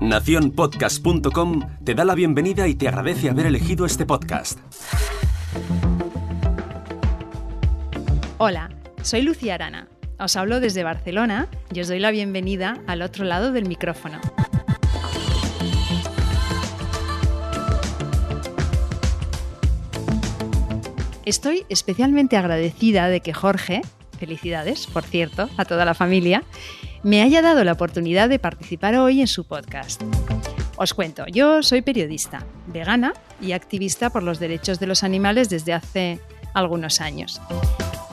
Naciónpodcast.com te da la bienvenida y te agradece haber elegido este podcast. Hola, soy Lucía Arana. Os hablo desde Barcelona y os doy la bienvenida al otro lado del micrófono. Estoy especialmente agradecida de que Jorge, felicidades, por cierto, a toda la familia, me haya dado la oportunidad de participar hoy en su podcast. Os cuento, yo soy periodista, vegana y activista por los derechos de los animales desde hace algunos años.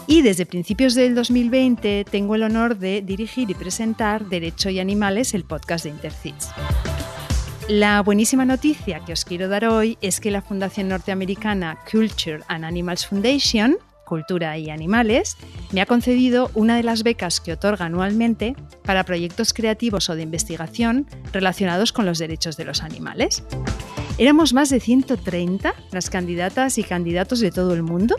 Y desde principios del 2020 tengo el honor de dirigir y presentar Derecho y Animales, el podcast de Intercits. La buenísima noticia que os quiero dar hoy es que la fundación norteamericana Culture and Animals Foundation, Cultura y Animales, me ha concedido una de las becas que otorga anualmente para proyectos creativos o de investigación relacionados con los derechos de los animales. Éramos más de 130 las candidatas y candidatos de todo el mundo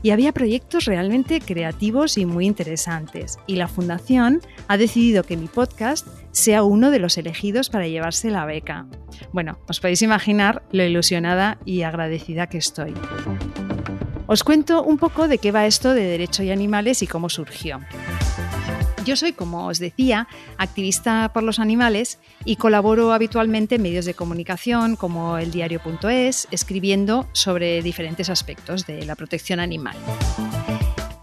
y había proyectos realmente creativos y muy interesantes. Y la Fundación ha decidido que mi podcast sea uno de los elegidos para llevarse la beca. Bueno, os podéis imaginar lo ilusionada y agradecida que estoy. Os cuento un poco de qué va esto de Derecho y Animales y cómo surgió. Yo soy, como os decía, activista por los animales y colaboro habitualmente en medios de comunicación como el diario.es, escribiendo sobre diferentes aspectos de la protección animal.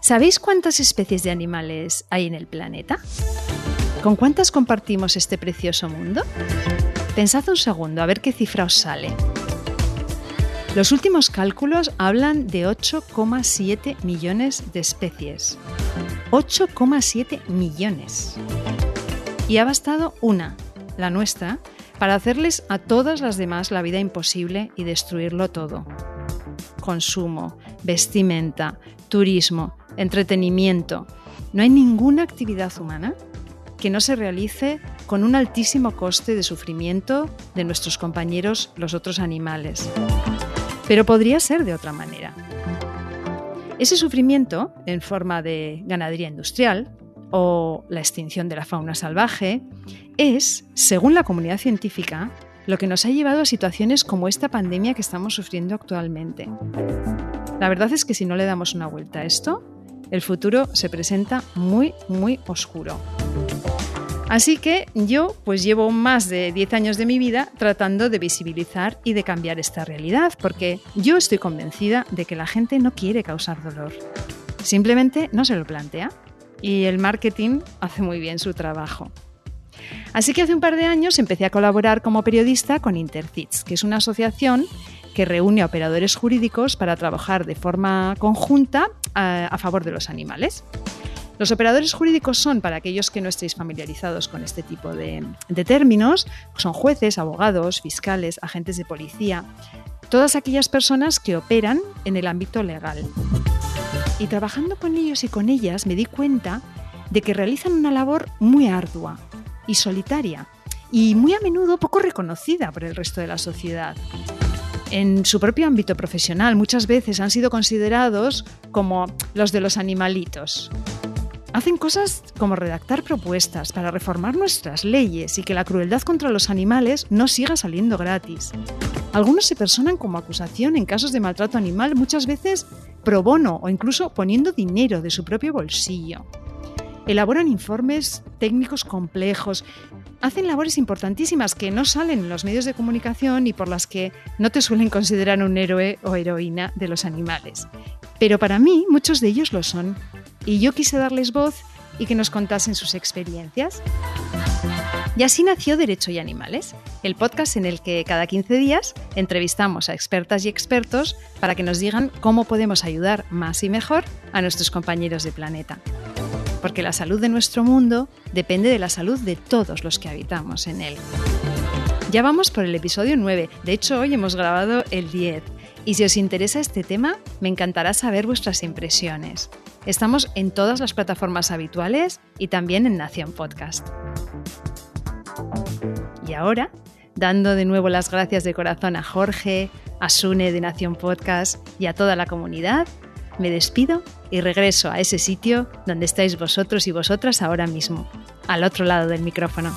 ¿Sabéis cuántas especies de animales hay en el planeta? ¿Con cuántas compartimos este precioso mundo? Pensad un segundo a ver qué cifra os sale. Los últimos cálculos hablan de 8,7 millones de especies. 8,7 millones. Y ha bastado una, la nuestra, para hacerles a todas las demás la vida imposible y destruirlo todo. Consumo, vestimenta, turismo, entretenimiento. No hay ninguna actividad humana que no se realice con un altísimo coste de sufrimiento de nuestros compañeros los otros animales. Pero podría ser de otra manera. Ese sufrimiento, en forma de ganadería industrial o la extinción de la fauna salvaje, es, según la comunidad científica, lo que nos ha llevado a situaciones como esta pandemia que estamos sufriendo actualmente. La verdad es que si no le damos una vuelta a esto, el futuro se presenta muy, muy oscuro. Así que yo pues llevo más de 10 años de mi vida tratando de visibilizar y de cambiar esta realidad, porque yo estoy convencida de que la gente no quiere causar dolor. Simplemente no se lo plantea. Y el marketing hace muy bien su trabajo. Así que hace un par de años empecé a colaborar como periodista con Intercits, que es una asociación que reúne a operadores jurídicos para trabajar de forma conjunta a, a favor de los animales. Los operadores jurídicos son, para aquellos que no estéis familiarizados con este tipo de, términos, son jueces, abogados, fiscales, agentes de policía, todas aquellas personas que operan en el ámbito legal. Y trabajando con ellos y con ellas me di cuenta de que realizan una labor muy ardua y solitaria y muy a menudo poco reconocida por el resto de la sociedad. En su propio ámbito profesional muchas veces han sido considerados como los de los animalitos, Hacen cosas como redactar propuestas para reformar nuestras leyes y que la crueldad contra los animales no siga saliendo gratis. Algunos se personan como acusación en casos de maltrato animal, muchas veces pro bono o incluso poniendo dinero de su propio bolsillo. Elaboran informes técnicos complejos, hacen labores importantísimas que no salen en los medios de comunicación y por las que no te suelen considerar un héroe o heroína de los animales. Pero para mí muchos de ellos lo son y yo quise darles voz y que nos contasen sus experiencias. Y así nació Derecho y Animales, el podcast en el que cada 15 días entrevistamos a expertas y expertos para que nos digan cómo podemos ayudar más y mejor a nuestros compañeros de planeta. Porque la salud de nuestro mundo depende de la salud de todos los que habitamos en él. Ya vamos por el episodio 9, de hecho hoy hemos grabado el 10. Y si os interesa este tema, me encantará saber vuestras impresiones. Estamos en todas las plataformas habituales y también en Nación Podcast. Y ahora, dando de nuevo las gracias de corazón a Jorge, a Sune de Nación Podcast y a toda la comunidad, me despido y regreso a ese sitio donde estáis vosotros y vosotras ahora mismo, al otro lado del micrófono.